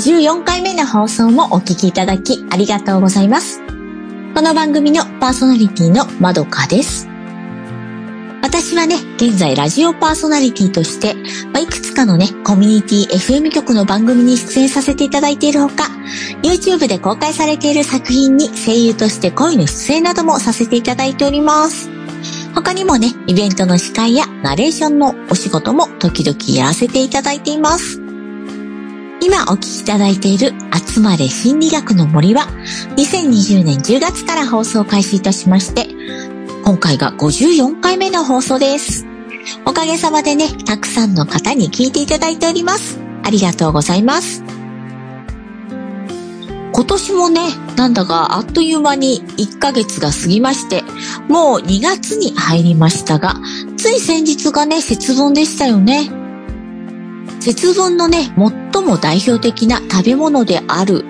54回目の放送もお聞きいただきありがとうございます。この番組のパーソナリティのまどかです。私はね、現在ラジオパーソナリティとして、まあ、いくつかのね、コミュニティ FM 局の番組に出演させていただいているほか、YouTube で公開されている作品に声優として声の出演などもさせていただいております。他にもね、イベントの司会やナレーションのお仕事も時々やらせていただいています。今お聞きいただいている集まれ心理学の森は2020年10月から放送開始いたしまして、今回が54回目の放送です。おかげさまでね、たくさんの方に聞いていただいております。ありがとうございます。今年もね、なんだかあっという間に1ヶ月が過ぎまして、もう2月に入りましたが、つい先日がね、節分でしたよね。節分のね、最も代表的な食べ物である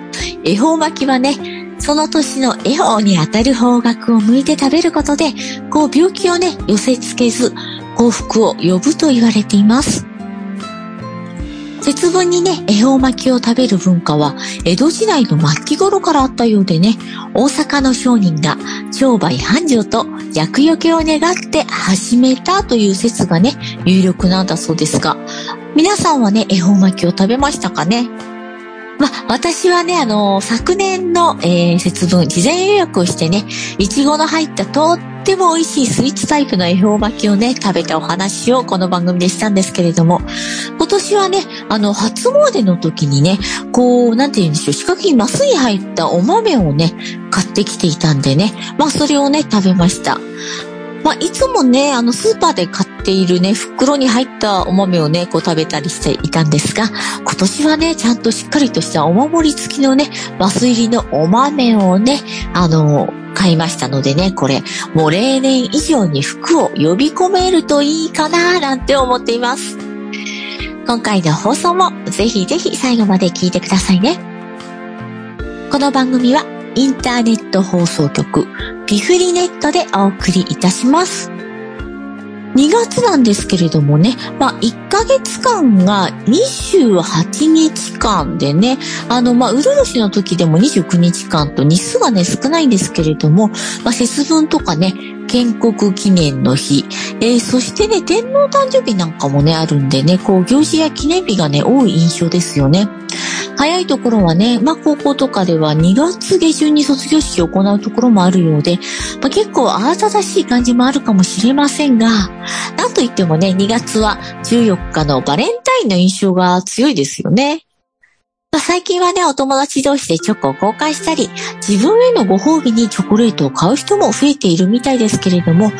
恵方巻きはね、その年の恵方にあたる方角を向いて食べることで、こう病気をね、寄せ付けず、幸福を呼ぶと言われています。節分にね、恵方巻きを食べる文化は、江戸時代の末期頃からあったようでね、大阪の商人が商売繁盛と厄除けを願って始めたという説がね、有力なんだそうですが、皆さんはね、恵方巻きを食べましたかね？まあ、私はね、あの昨年の、えー節分、事前予約をしてね、いちごの入ったとっても美味しいスイーツタイプの恵方巻きをね、食べたお話をこの番組でしたんですけれども、今年はね、あの、初詣の時にね、こう、なんて言うんでしょう、四角いマスに入ったお豆をね、買ってきていたんでね、まあ、それをね、食べました。まあ、いつもね、あの、スーパーで買っているね、袋に入ったお豆をね、こう食べたりしていたんですが、今年はね、ちゃんとしっかりとしたお守り付きのね、マス入りのお豆をね、あの、買いましたのでね、これ、もう例年以上に服を呼び込めるといいかな、なんて思っています。今回の放送もぜひぜひ最後まで聞いてくださいね。この番組はインターネット放送局ピフリネットでお送りいたします。2月なんですけれどもね、まあ、1ヶ月間が28日間でね、あの、まあ、うる年の時でも29日間と日数がね、少ないんですけれども、まあ、節分とかね、建国記念の日、えーそしてね、天皇誕生日なんかもね、あるんでね、こう、行事や記念日がね、多い印象ですよね。早いところはね、まあ、高校とかでは2月下旬に卒業式を行うところもあるようで、まあ、結構慌ただしい感じもあるかもしれませんが、なんといってもね、2月は14日のバレンタインの印象が強いですよね。ま最近はね、お友達同士でチョコを交換したり、自分へのご褒美にチョコレートを買う人も増えているみたいですけれども、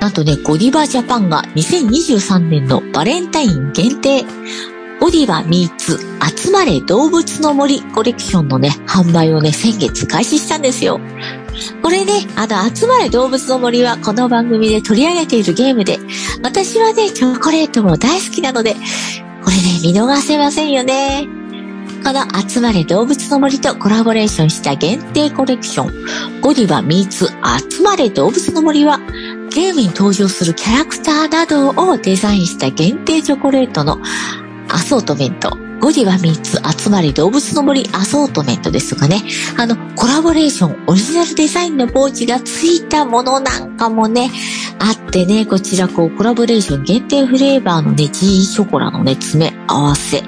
なんとね、ゴディバジャパンが2023年のバレンタイン限定、ゴディバミーツ集まれ動物の森コレクションのね、販売をね、先月開始したんですよ。これね、あの、集まれ動物の森はこの番組で取り上げているゲームで、私はね、チョコレートも大好きなので、これね、見逃せませんよね。この集まれ動物の森とコラボレーションした限定コレクション、ゴディバミーツ集まれ動物の森は、ゲームに登場するキャラクターなどをデザインした限定チョコレートのアソートメント。ゴディバ3つ集まり動物の森アソートメントですとかね。あの、コラボレーション、オリジナルデザインのポーチがついたものなんかもね、あってね、こちらこう、コラボレーション限定フレーバーのね、G ショコラのね、詰め合わせ。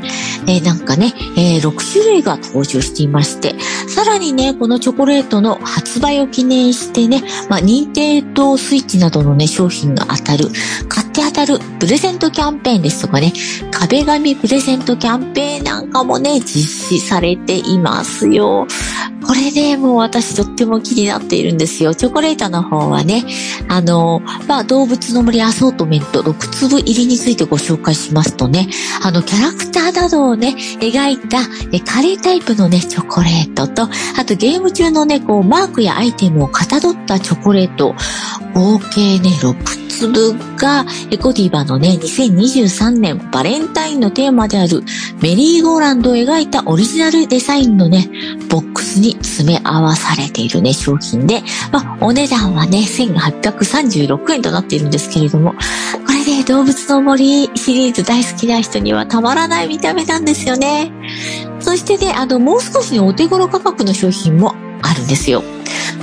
えーなんかね、えー6種類が登場していまして、さらにね、このチョコレートの発売を記念してね、まあ、任天堂スイッチなどのね、商品が当たる、買って当たるプレゼントキャンペーンですとかね、壁紙プレゼントキャンペーンなんかもね、実施されていますよ。これね、もう私とっても気になっているんですよ。チョコレートの方はね、あの、まあ、動物の森アソートメント6粒入りについてご紹介しますとね、あの、キャラクターなどをね、描いたえカレータイプのね、チョコレートと、あとゲーム中のね、こう、マークやアイテムをかたどったチョコレート、合計ね、6粒が、エコディバのね、2023年バレンタインのテーマであるメリーゴーランドを描いたオリジナルデザインのね、ボックスに詰め合わされているね、商品で、まあ、お値段はね、1836円となっているんですけれども、これで、ね、動物の森シリーズ大好きな人にはたまらない見た目なんですよね。そしてね、あの、もう少しお手頃価格の商品もあるんですよ。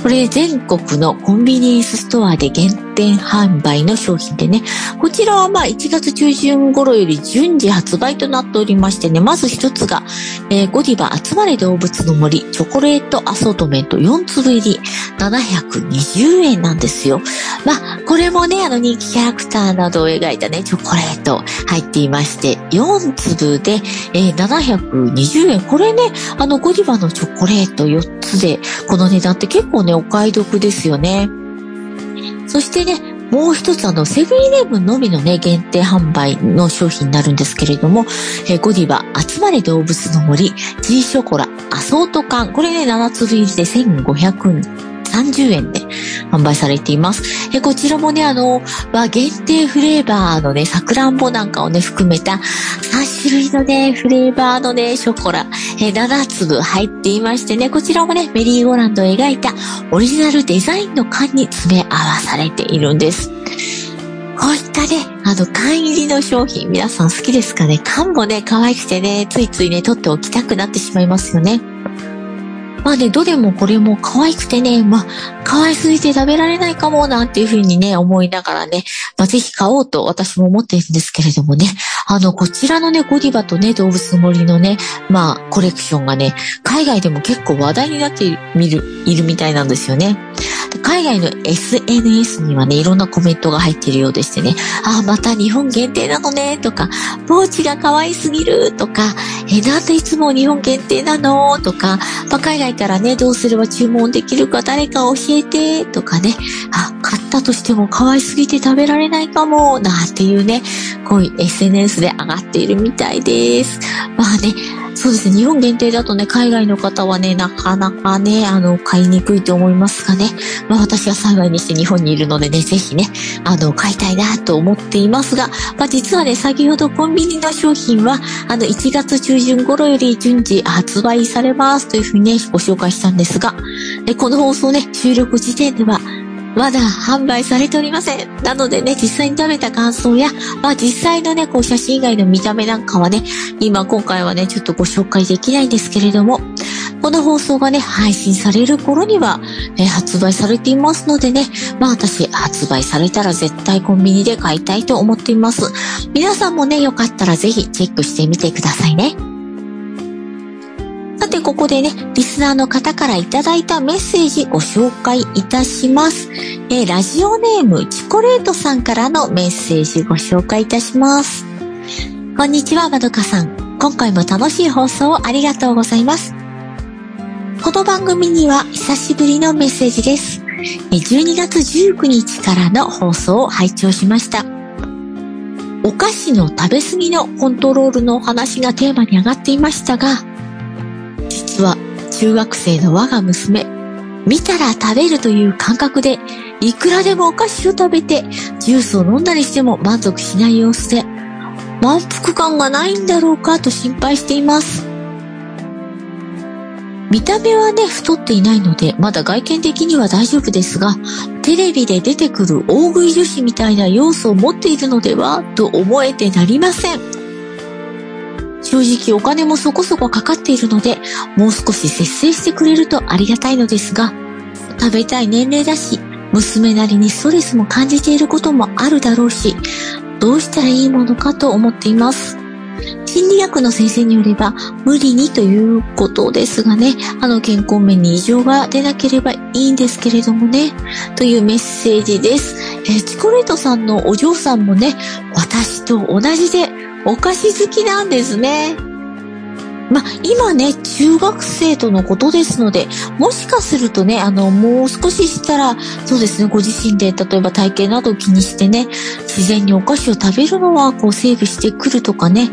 これ全国のコンビニエンスストアで限定販売の商品でね、こちらはまあ1月中旬頃より順次発売となっておりましてね、まず一つが、えー、ゴディバ集まれ動物の森。チョコレートアソートメント。4粒入り。720円なんですよ。まあ、これもね、あの人気キャラクターなどを描いたね、チョコレート。入っていまして、4粒で、えー、720円。これね、あのゴディバのチョコレート4つで、この値段って結構ね、お買い得ですよね。そしてね、もう一つあの、セブンイレブンのみのね、限定販売の商品になるんですけれども、えー、ゴディバ、集まれ動物の森、G ショコラ、アソート缶、これね、7粒入りで1500円30円で販売されています。えこちらもね、あの、まあ、限定フレーバーのね、さくらんぼなんかをね、含めた3種類のね、フレーバーのね、ショコラ、え7粒入っていましてね、こちらもね、メリーゴーランドを描いたオリジナルデザインの缶に詰め合わされているんです。こういったね、あの、缶入りの商品、皆さん好きですかね？缶もね、可愛くてね、ついついね、取っておきたくなってしまいますよね。まあね、どれもこれも可愛くてね、まあ、可愛すぎて食べられないかもなんていうふうにね、思いながらね、まあ、ぜひ買おうと私も思っているんですけれどもね、あの、こちらのね、ゴディバとね、動物森のね、まあ、コレクションがね、海外でも結構話題になっている、いるみたいなんですよね。海外の SNS にはね、いろんなコメントが入っているようでしてね、あ、また日本限定なのね、とか、ポーチが可愛すぎる、とか、え、なんでいつも日本限定なのとか、まあ、海外からね、どうすれば注文できるか誰か教えて、とかね、あ、買ったとしても可愛すぎて食べられないかも、なんていうね、こういう SNS で上がっているみたいです。まあね、そうですね。日本限定だとね、海外の方はね、なかなかね、あの、買いにくいと思いますがね。まあ私は幸いにして日本にいるのでね、ぜひね、あの、買いたいなと思っていますが、まあ実はね、先ほどコンビニの商品は、あの、1月中旬頃より順次発売されますというふうにね、ご紹介したんですが、でこの放送ね、収録時点では、まだ販売されておりません。なのでね、実際に食べた感想や、まあ実際のね、こう写真以外の見た目なんかはね、今今回はね、ちょっとご紹介できないんですけれども、この放送がね、配信される頃には、え発売されていますのでね、まあ私、発売されたら絶対コンビニで買いたいと思っています。皆さんもね、よかったらぜひチェックしてみてくださいね。さて、ここでね、リスナーの方からいただいたメッセージご紹介いたします。えー、ラジオネームチコレートさんからのメッセージご紹介いたします。こんにちは、まどかさん。今回も楽しい放送をありがとうございます。この番組には久しぶりのメッセージです。12月19日からの放送を拝聴しました。お菓子の食べ過ぎのコントロールのお話がテーマに上がっていましたが、実は中学生の我が娘、見たら食べるという感覚で、いくらでもお菓子を食べて、ジュースを飲んだりしても満足しない様子で、満腹感がないんだろうかと心配しています。見た目はね、太っていないので、まだ外見的には大丈夫ですが、テレビで出てくる大食い女子みたいな要素を持っているのではと思えてなりません。正直お金もそこそこかかっているので、もう少し節制してくれるとありがたいのですが、食べたい年齢だし、娘なりにストレスも感じていることもあるだろうし、どうしたらいいものかと思っています。心理学の先生によれば、無理にということですがね、あの健康面に異常が出なければいいんですけれどもね、というメッセージです。えー、チコレートさんのお嬢さんもね、私と同じでお菓子好きなんですね。ま、今ね、中学生とのことですので、もしかするとね、あの、もう少ししたら、そうですね、ご自身で、例えば体型などを気にしてね、自然にお菓子を食べるのは、こう、セーブしてくるとかね、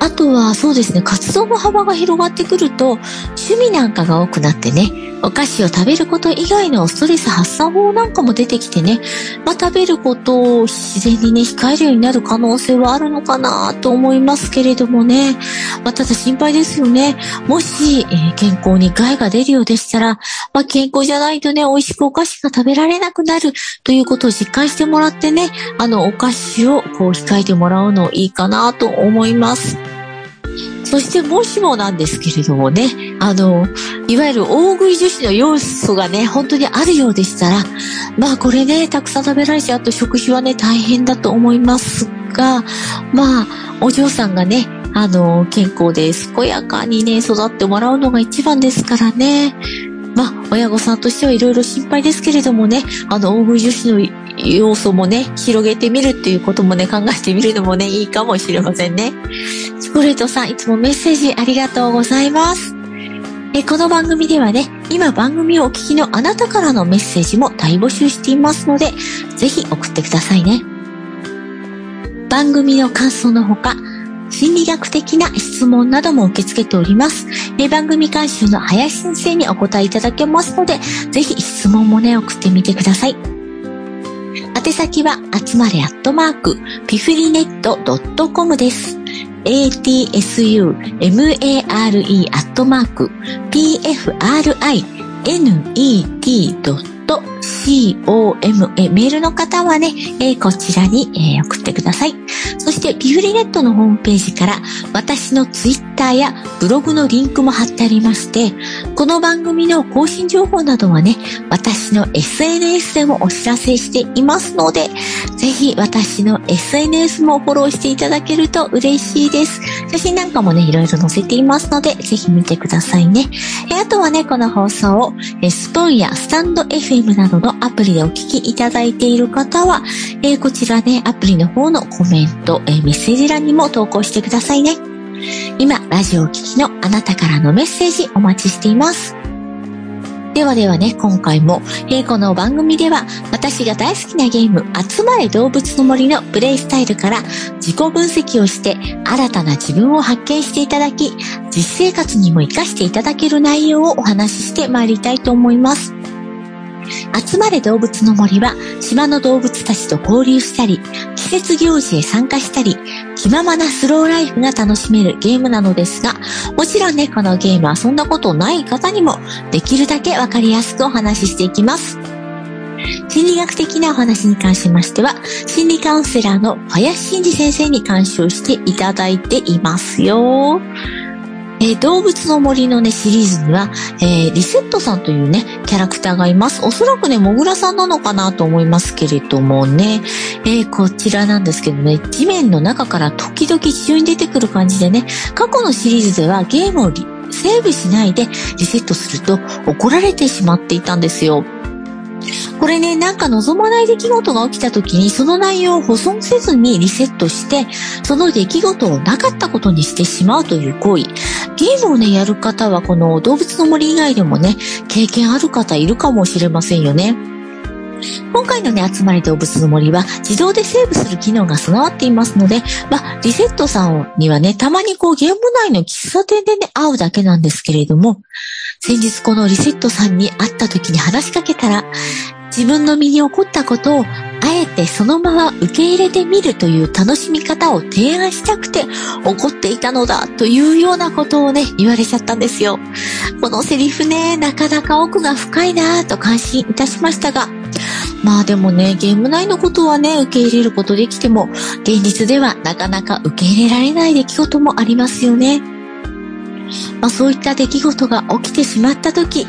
あとはそうですね、活動の幅が広がってくると、趣味なんかが多くなってね、お菓子を食べること以外のストレス発散法なんかも出てきてね、まあ、食べることを自然にね、控えるようになる可能性はあるのかなと思いますけれどもね。まあ、ただ心配ですよね。もし、えー、健康に害が出るようでしたら、まあ、健康じゃないとね、美味しくお菓子が食べられなくなるということを実感してもらってね、あの、お菓子をこう控えてもらうのいいかなと思います。そしてもしもなんですけれどもね、あの、いわゆる大食い女子の要素がね、本当にあるようでしたら、まあこれね、たくさん食べられちゃうと食費はね、大変だと思いますが、まあ、お嬢さんがね、あの、健康で健やかにね、育ってもらうのが一番ですからね。まあ、親御さんとしてはいろいろ心配ですけれどもね、あの、大食い女子の要素もね、広げてみるっていうこともね、考えてみるのもね、いいかもしれませんね。チョコレートさん、いつもメッセージありがとうございます。えこの番組ではね、今番組をお聞きのあなたからのメッセージも大募集していますので、ぜひ送ってくださいね。番組の感想のほか、心理学的な質問なども受け付けております。え番組監修の林先生にお答えいただけますので、ぜひ質問もね、送ってみてください。宛先は、集まれアットマーク、ピフリネット .com です。atsumare アットマーク、pfrinet.com .com メールの方はね、えー、こちらに、えー、送ってください。そして、ピフリネットのホームページから私のツイッターやブログのリンクも貼ってありまして、この番組の更新情報などはね、私の SNS でもお知らせしていますので、ぜひ私の SNS もフォローしていただけると嬉しいです。写真なんかもね、いろいろ載せていますので、ぜひ見てくださいね。えあとはね、この放送を、えスプーンやスタンド FM などのアプリでお聞きいただいている方は、えー、こちらね、アプリの方のコメント、えー、メッセージ欄にも投稿してくださいね。今、ラジオを聴きのあなたからのメッセージお待ちしています。ではではね、今回も、えー、この番組では、私が大好きなゲーム、集まれ動物の森のプレイスタイルから自己分析をして、新たな自分を発見していただき、実生活にも活かしていただける内容をお話ししてまいりたいと思います。集まれ動物の森は島の動物たちと交流したり、季節行事へ参加したり、気ままなスローライフが楽しめるゲームなのですが、もちろんね、このゲームはそんなことない方にもできるだけわかりやすくお話ししていきます。心理学的なお話に関しましては、心理カウンセラーの林真二先生に監修していただいていますよ。えー、動物の森のね、シリーズには、えー、リセットさんというね、キャラクターがいます。おそらくね、モグラさんなのかなと思いますけれどもね、えー、こちらなんですけどね、地面の中から時々地上に出てくる感じでね、過去のシリーズではゲームをセーブしないでリセットすると怒られてしまっていたんですよ。これね、なんか望まない出来事が起きた時に、その内容を保存せずにリセットして、その出来事をなかったことにしてしまうという行為。ゲームをね、やる方は、この動物の森以外でもね、経験ある方いるかもしれませんよね。今回のね、集まり動物の森は自動でセーブする機能が備わっていますので、まあ、リセットさんにはね、たまにこうゲーム内の喫茶店でね、会うだけなんですけれども、先日このリセットさんに会った時に話しかけたら、自分の身に起こったことをあえてそのまま受け入れてみるという楽しみ方を提案したくて怒っていたのだというようなことをね、言われちゃったんですよ。このセリフね、なかなか奥が深いなぁと感心いたしましたが、まあでもね、ゲーム内のことはね、受け入れることできても、現実ではなかなか受け入れられない出来事もありますよね。まあそういった出来事が起きてしまった時、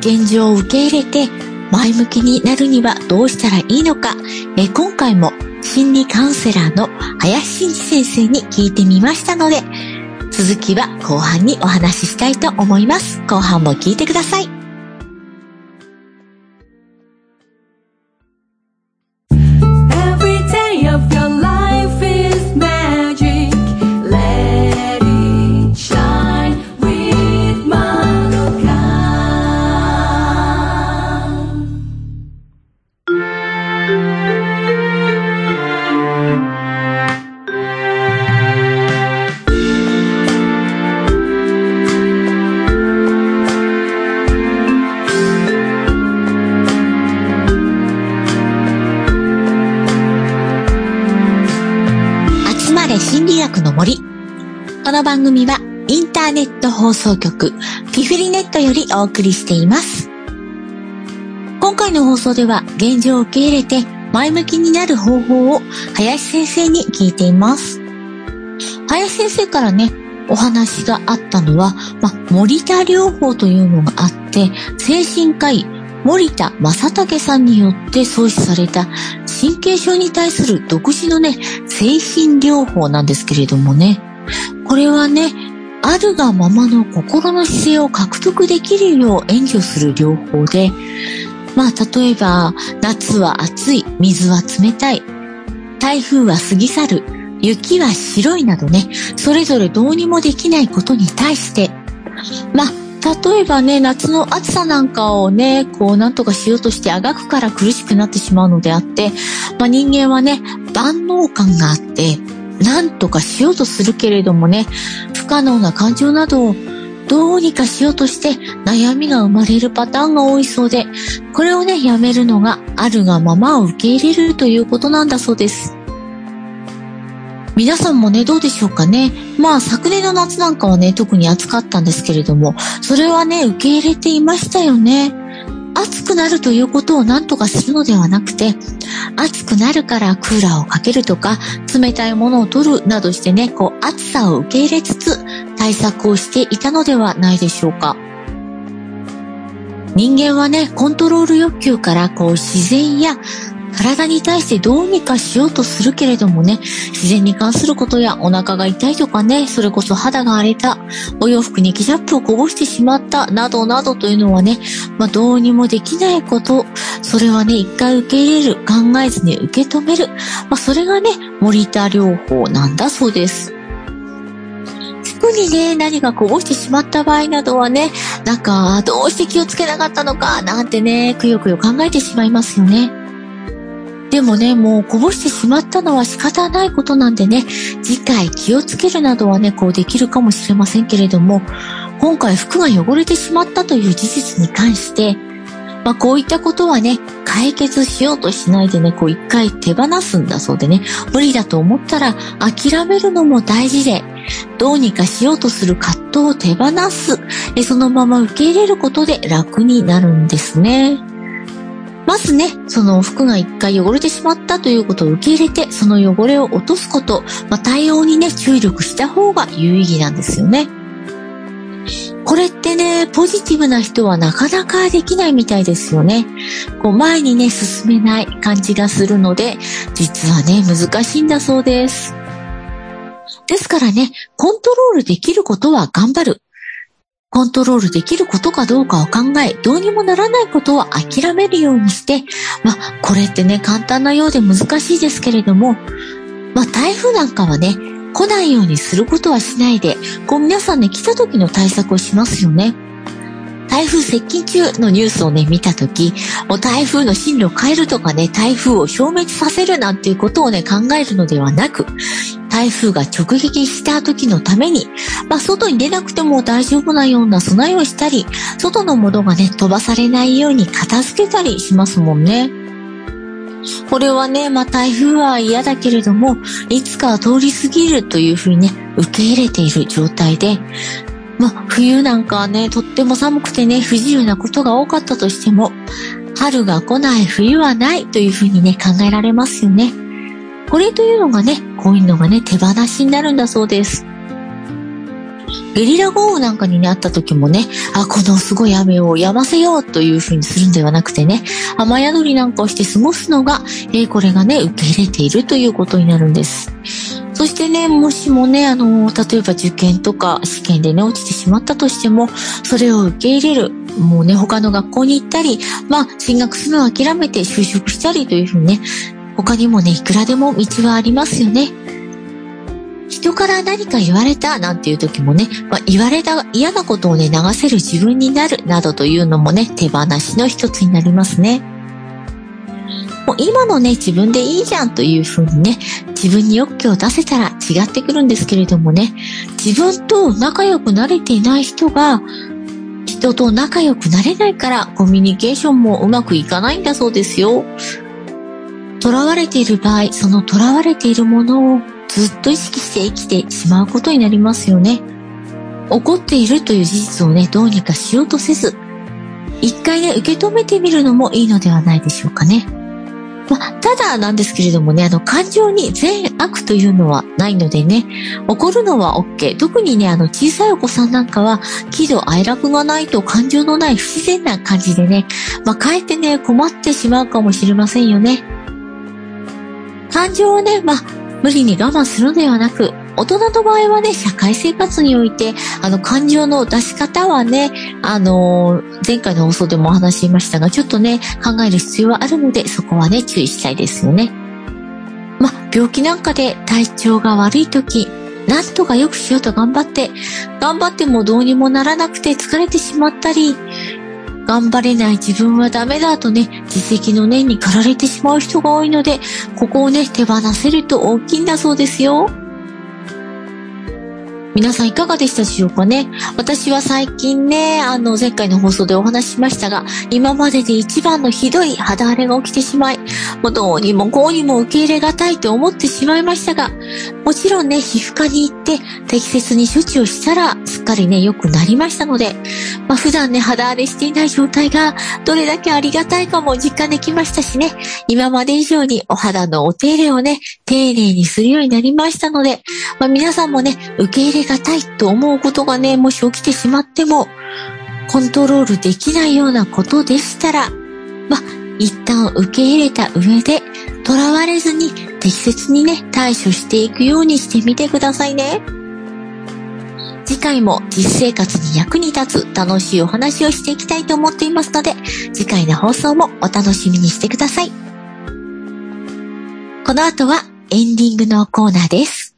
現状を受け入れて前向きになるにはどうしたらいいのか、え今回も心理カウンセラーの林真二先生に聞いてみましたので、続きは後半にお話ししたいと思います。後半も聞いてください。の番組はインターネット放送局ピフリネットよりお送りしています。今回の放送では現状を受け入れて前向きになる方法を林先生に聞いています。林先生からね、お話があったのは、ま森田療法というのがあって、精神科医森田正武さんによって創始された神経症に対する独自のね、精神療法なんですけれどもね、これはね、あるがままの心の姿勢を獲得できるよう援助する療法で、まあ例えば、夏は暑い、水は冷たい、台風は過ぎ去る、雪は白いなどね、それぞれどうにもできないことに対して、まあ例えばね、夏の暑さなんかをね、こう、なんとかしようとしてあがくから苦しくなってしまうのであって、まあ、人間はね、万能感があって、なんとかしようとするけれどもね、不可能な感情などをどうにかしようとして悩みが生まれるパターンが多いそうで、これをね、やめるのがあるがままを受け入れるということなんだそうです。皆さんもね、どうでしょうかね。まあ、昨年の夏なんかはね、特に暑かったんですけれども、それはね、受け入れていましたよね。暑くなるということを何とかするのではなくて、暑くなるからクーラーをかけるとか、冷たいものを取るなどしてね、こう、暑さを受け入れつつ、対策をしていたのではないでしょうか。人間はね、コントロール欲求からこう自然や体に対してどうにかしようとするけれどもね、自然に関することやお腹が痛いとかね、それこそ肌が荒れた、お洋服にケチャップをこぼしてしまった、などなどというのはね、まあどうにもできないこと、それはね、一回受け入れる、考えずに受け止める、まあそれがね、森田療法なんだそうです。服にね、何かこぼしてしまった場合などはね、なんか、どうして気をつけなかったのか、なんてね、くよくよ考えてしまいますよね。でもね、もうこぼしてしまったのは仕方ないことなんでね、次回気をつけるなどはね、こうできるかもしれませんけれども、今回服が汚れてしまったという事実に関して、まあこういったことはね、解決しようとしないでね、こう一回手放すんだそうでね、無理だと思ったら諦めるのも大事で、どうにかしようとする葛藤を手放す、そのまま受け入れることで楽になるんですね。まずね、その服が一回汚れてしまったということを受け入れて、その汚れを落とすこと、まあ、対応にね、注力した方が有意義なんですよね。これってね、ポジティブな人はなかなかできないみたいですよね。こう前にね、進めない感じがするので、実はね、難しいんだそうです。ですからね、コントロールできることは頑張る。コントロールできることかどうかを考え、どうにもならないことは諦めるようにして、まあ、これってね、簡単なようで難しいですけれども、まあ、台風なんかはね、来ないようにすることはしないで、こう皆さんね、来た時の対策をしますよね。台風接近中のニュースをね、見たとき、もう台風の進路を変えるとかね、台風を消滅させるなんていうことをね、考えるのではなく、台風が直撃した時のために、まあ、外に出なくても大丈夫なような備えをしたり、外のものがね、飛ばされないように片付けたりしますもんね。これはね、まあ、台風は嫌だけれども、いつかは通り過ぎるというふうにね、受け入れている状態で、ま、冬なんかはね、とっても寒くてね、不自由なことが多かったとしても、春が来ない冬はないというふうにね、考えられますよね。これというのがね、こういうのがね、手放しになるんだそうです。ゲリラ豪雨なんかにね、あった時もね、あ、このすごい雨を止ませようというふうにするんではなくてね、雨宿りなんかをして過ごすのが、えー、これがね、受け入れているということになるんです。そしてね、もしもね、あの、例えば受験とか試験でね、落ちてしまったとしても、それを受け入れる。もうね、他の学校に行ったり、まあ、進学するのを諦めて就職したりというふうにね、他にもね、いくらでも道はありますよね。人から何か言われたなんていう時もね、まあ、言われた嫌なことをね、流せる自分になるなどというのもね、手放しの一つになりますね。もう今のね、自分でいいじゃんというふうにね、自分に欲求を出せたら違ってくるんですけれどもね、自分と仲良くなれていない人が、人と仲良くなれないからコミュニケーションもうまくいかないんだそうですよ。囚われている場合、その囚われているものをずっと意識して生きてしまうことになりますよね。怒っているという事実をね、どうにかしようとせず、一回ね、受け止めてみるのもいいのではないでしょうかね。まあ、ただなんですけれどもね、あの、感情に善悪というのはないのでね、怒るのは OK。特にね、あの、小さいお子さんなんかは、喜怒哀楽がないと感情のない不自然な感じでね、まあ、かえってね、困ってしまうかもしれませんよね。感情をね、まあ、無理に我慢するのではなく、大人の場合はね、社会生活において、あの、感情の出し方はね、あの、前回の放送でもお話ししましたが、ちょっとね、考える必要はあるので、そこはね、注意したいですよね。ま、病気なんかで体調が悪い時、なんとか良くしようと頑張って、頑張ってもどうにもならなくて疲れてしまったり、頑張れない自分はダメだとね、自責の念に駆られてしまう人が多いので、ここをね、手放せると大きいんだそうですよ。皆さんいかがでしたでしょうかね？私は最近ね、あの前回の放送でお話ししましたが、今までで一番のひどい肌荒れが起きてしまい、もうどうにもこうにも受け入れがたいと思ってしまいましたが、もちろんね、皮膚科に行って適切に処置をしたらすっかりね、良くなりましたので、まあ、普段ね、肌荒れしていない状態がどれだけありがたいかも実感できましたしね、今まで以上にお肌のお手入れをね、丁寧にするようになりましたので、まあ、皆さんもね、受け入れがたいと思うことがね、もし起きてしまっても、コントロールできないようなことでしたら、まあ、一旦受け入れた上で、囚われずに適切にね、対処していくようにしてみてくださいね。次回も実生活に役に立つ楽しいお話をしていきたいと思っていますので、次回の放送もお楽しみにしてください。この後はエンディングのコーナーです。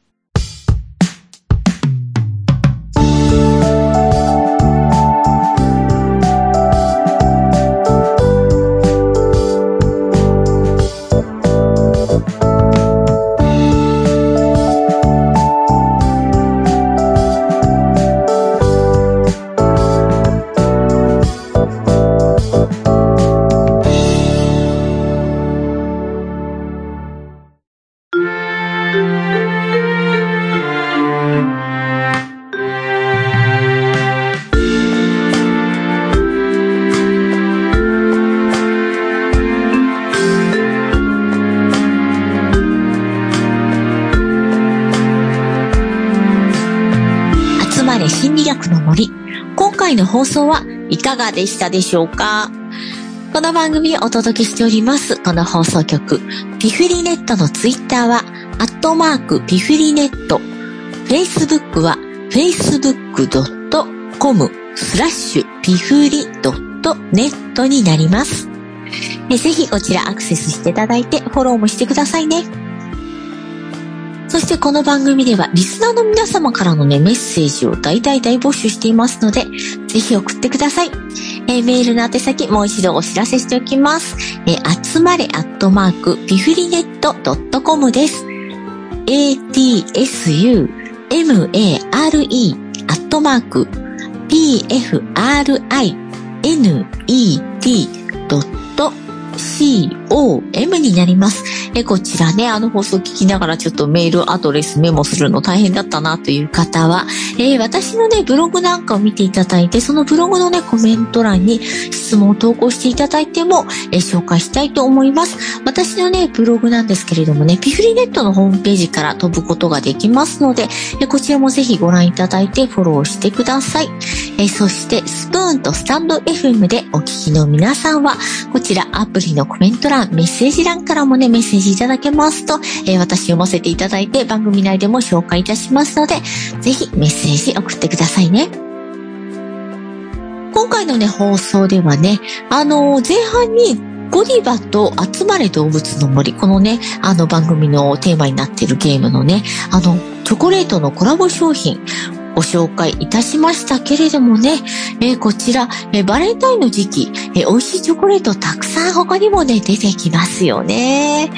放送はいかがでしたでしょうか？この番組をお届けしております、この放送局、ピフリネットのツイッターは、アットマークピフリネット、フェイスブックは、facebook.com スラッシュピフリドットネットになります。ぜひこちらアクセスしていただいてフォローもしてくださいね。そしてこの番組ではリスナーの皆様からのね、メッセージを大大大募集していますので、ぜひ送ってください。えー、メールの宛先もう一度お知らせしておきます。えー、集まれアットマークピフリネットドットコムです。atsu mare アットマーク pfrinet ドット com になります。え、こちらね、あの放送聞きながらちょっとメールアドレスメモするの大変だったなという方は、えー、私のね、ブログなんかを見ていただいて、そのブログのね、コメント欄に質問を投稿していただいても、えー、紹介したいと思います。私のね、ブログなんですけれどもね、ピフリネットのホームページから飛ぶことができますので、えこちらもぜひご覧いただいてフォローしてください。えそして、スプーンとスタンド FM でお聞きの皆さんは、こちらアプリのコメント欄、メッセージ欄からもね、メッセージいただけますと、えー、私読ませていただいて番組内でも紹介いたしますので、ぜひメッセージ送ってくださいね。今回のね、放送ではね、あのー、前半にゴディバと集まれ動物の森、このね、あの番組のテーマになっているゲームのね、あの、チョコレートのコラボ商品、ご紹介いたしましたけれどもね、えー、こちら、えー、バレンタインの時期、えー、美味しいチョコレートたくさん他にもね、出てきますよね。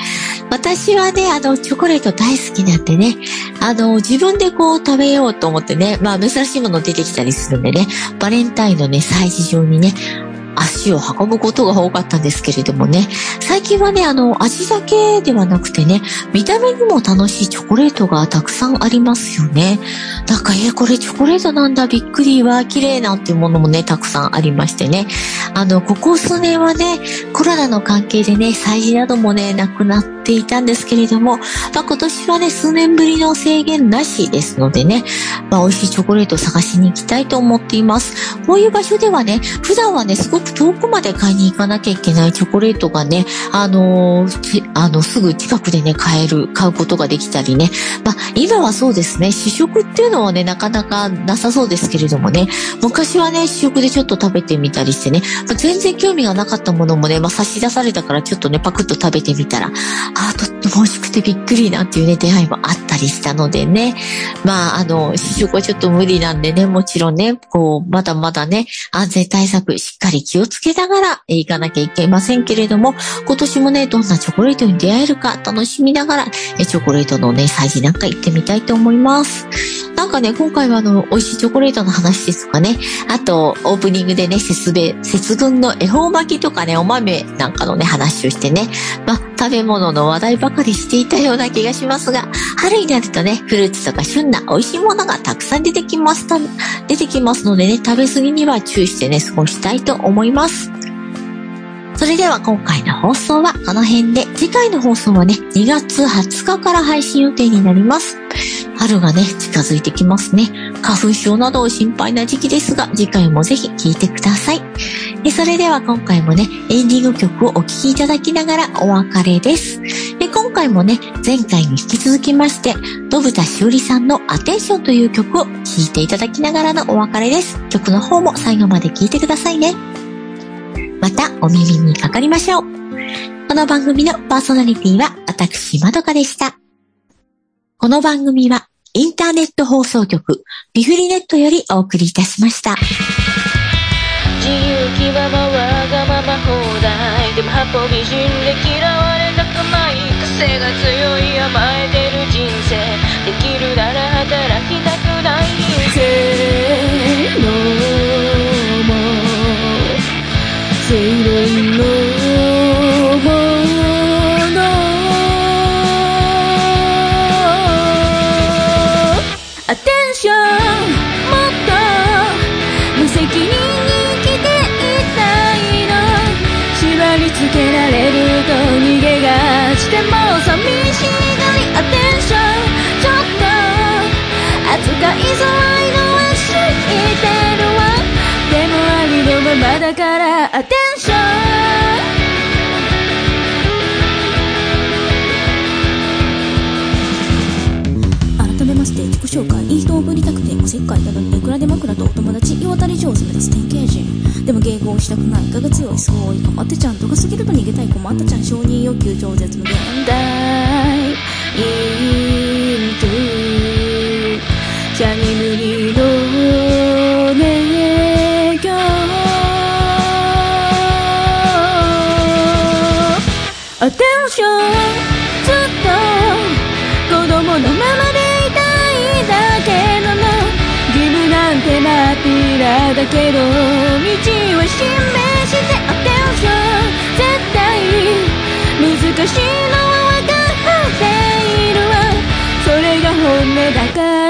私はね、あの、チョコレート大好きなんでね、あの、自分でこう食べようと思ってね、まあ珍しいもの出てきたりするんでね、バレンタインのね、催事場にね、足を運ぶことが多かったんですけれどもね、最近はね、あの、味だけではなくてね、見た目にも楽しいチョコレートがたくさんありますよね。なんか、え、これチョコレートなんだ、びっくりは、綺麗なっていうものもね、たくさんありましてね。あの、ここ数年はね、コロナの関係でね、催事などもね、なくなっていたんですけれども、まあ、今年はね、数年ぶりの制限なしですのでね、まあ、美味しいチョコレートを探しに行きたいと思っています。こういう場所ではね、普段はね、すご遠くまで買いに行かなきゃいけないチョコレートがね、あのー、あの、すぐ近くでね、買える、買うことができたりね。まあ、今はそうですね、試食っていうのはね、なかなかなさそうですけれどもね、昔はね、試食でちょっと食べてみたりしてね、まあ、全然興味がなかったものもね、まあ、差し出されたからちょっとね、パクッと食べてみたら、ああ、とっても美味しくてびっくりなっていうね、出会いもあったりしたのでね、まあ、あの、試食はちょっと無理なんでね、もちろんね、こう、まだまだね、安全対策しっかり気をつけながら行かなきゃいけませんけれども、今年もね、どんなチョコレートに出会えるか楽しみながら、チョコレートのね、催事なんか行ってみたいと思います。なんかね、今回はあの、美味しいチョコレートの話ですとかね、あと、オープニングでね、節分、節分の恵方巻きとかね、お豆なんかのね、話をしてね、ま、食べ物の話題ばかりしていたような気がしますが、春になるとね、フルーツとか旬な美味しいものがたくさん出てきます出てきますのでね、食べ過ぎには注意してね、過ごしたいと思います。それでは今回の放送はこの辺で、次回の放送はね、2月20日から配信予定になります。春がね、近づいてきますね。花粉症などを心配な時期ですが、次回もぜひ聴いてください。それでは今回もね、エンディング曲をお聴きいただきながらお別れです。で今回もね、前回に引き続きまして、戸豚しおりさんのアテンションという曲を聴いていただきながらのお別れです。曲の方も最後まで聴いてくださいね。またお耳にかかりましょう。この番組のパーソナリティは私、まどかでした。この番組はインターネット放送局リフリネットよりお送りいたしました。自由気ままわがまま放題。でも八方美人で嫌われたくない。癖が強い甘えてる人生。できるなら働きたくない。せーのも。正論の。まだからアテンション。改めまして自己紹介いい人をぶりたくておせっかい。たどってい。くらで枕とお友達世渡り上手なです典型人でも迎合したくない。かが強い。すごい。かまってちゃんとか過ぎると逃げたい。困ったちゃんだけど道は示してアテンション絶対難しいのは分かっているわ。それが本音だから。